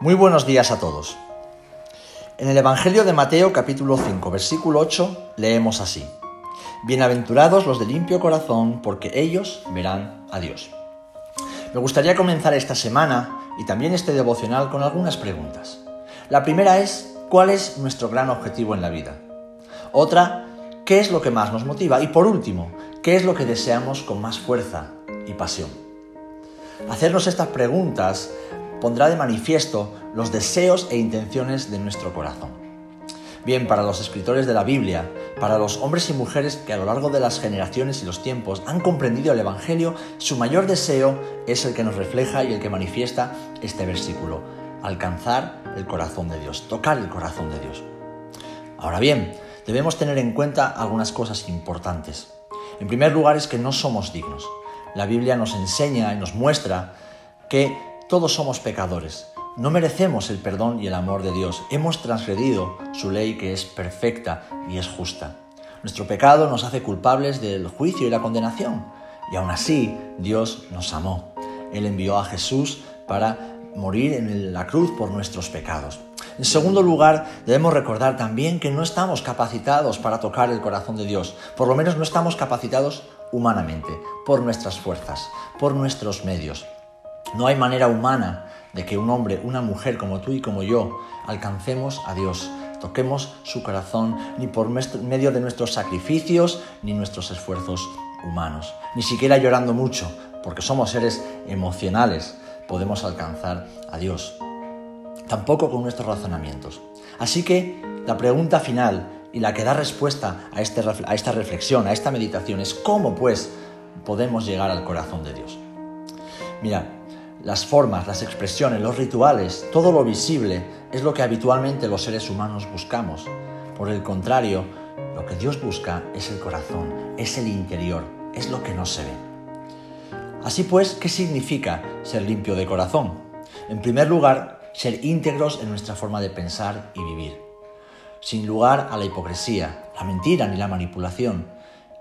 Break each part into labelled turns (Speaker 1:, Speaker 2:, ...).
Speaker 1: Muy buenos días a todos. En el Evangelio de Mateo capítulo 5 versículo 8 leemos así. Bienaventurados los de limpio corazón, porque ellos verán a Dios. Me gustaría comenzar esta semana y también este devocional con algunas preguntas. La primera es, ¿cuál es nuestro gran objetivo en la vida? Otra, ¿qué es lo que más nos motiva? Y por último, ¿qué es lo que deseamos con más fuerza y pasión? Hacernos estas preguntas pondrá de manifiesto los deseos e intenciones de nuestro corazón. Bien, para los escritores de la Biblia, para los hombres y mujeres que a lo largo de las generaciones y los tiempos han comprendido el Evangelio, su mayor deseo es el que nos refleja y el que manifiesta este versículo, alcanzar el corazón de Dios, tocar el corazón de Dios. Ahora bien, debemos tener en cuenta algunas cosas importantes. En primer lugar es que no somos dignos. La Biblia nos enseña y nos muestra que todos somos pecadores. No merecemos el perdón y el amor de Dios. Hemos transgredido su ley que es perfecta y es justa. Nuestro pecado nos hace culpables del juicio y la condenación. Y aún así, Dios nos amó. Él envió a Jesús para morir en la cruz por nuestros pecados. En segundo lugar, debemos recordar también que no estamos capacitados para tocar el corazón de Dios. Por lo menos no estamos capacitados humanamente, por nuestras fuerzas, por nuestros medios. No hay manera humana de que un hombre, una mujer como tú y como yo alcancemos a Dios, toquemos su corazón, ni por medio de nuestros sacrificios, ni nuestros esfuerzos humanos. Ni siquiera llorando mucho, porque somos seres emocionales, podemos alcanzar a Dios. Tampoco con nuestros razonamientos. Así que la pregunta final y la que da respuesta a, este, esta reflexión, a esta meditación, es cómo pues podemos llegar al corazón de Dios. Las formas, las expresiones, los rituales, todo lo visible es lo que habitualmente los seres humanos buscamos. Por el contrario, lo que Dios busca es el corazón, es el interior, es lo que no se ve. Así pues, ¿qué significa ser limpio de corazón? En primer lugar, ser íntegros en nuestra forma de pensar y vivir, sin lugar a la hipocresía, la mentira ni la manipulación.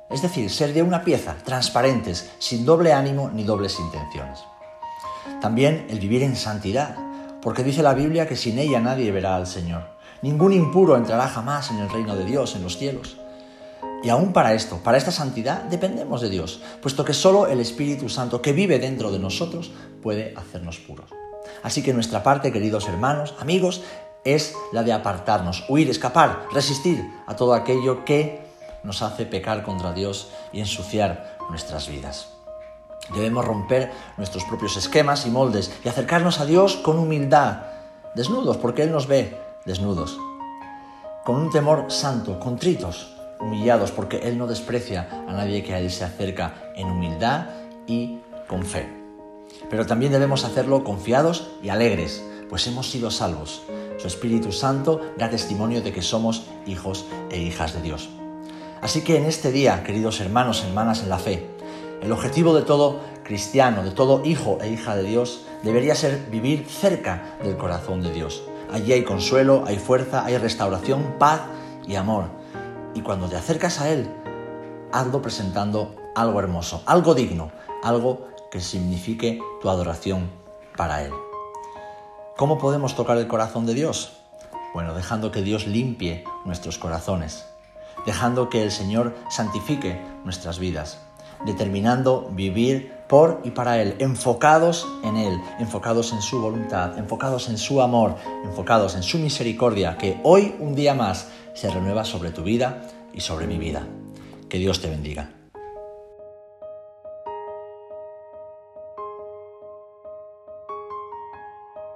Speaker 1: Es decir, ser de una pieza, transparentes, sin doble ánimo ni dobles intenciones. También el vivir en santidad, porque dice la Biblia que sin ella nadie verá al Señor. Ningún impuro entrará jamás en el reino de Dios, en los cielos. Y aún para esto, para esta santidad, dependemos de Dios, puesto que solo el Espíritu Santo que vive dentro de nosotros puede hacernos puros. Así que nuestra parte, queridos hermanos, amigos, es la de apartarnos, huir, escapar, resistir a todo aquello que nos hace pecar contra Dios y ensuciar nuestras vidas. Debemos romper nuestros propios esquemas y moldes y acercarnos a Dios con humildad, desnudos, porque Él nos ve desnudos, con un temor santo, contritos, humillados, porque Él no desprecia a nadie que a Él se acerca en humildad y con fe. Pero también debemos hacerlo confiados y alegres, pues hemos sido salvos. Su Espíritu Santo da testimonio de que somos hijos e hijas de Dios. Así que en este día, queridos hermanos hermanas en la fe, el objetivo de todo cristiano, de todo hijo e hija de Dios, debería ser vivir cerca del corazón de Dios. Allí hay consuelo, hay fuerza, hay restauración, paz y amor. Y cuando te acercas a Él, hazlo presentando algo hermoso, algo digno, algo que signifique tu adoración para Él. ¿Cómo podemos tocar el corazón de Dios? Bueno, dejando que Dios limpie nuestros corazones, dejando que el Señor santifique nuestras vidas determinando vivir por y para Él, enfocados en Él, enfocados en su voluntad, enfocados en su amor, enfocados en su misericordia, que hoy un día más se renueva sobre tu vida y sobre mi vida. Que Dios te bendiga.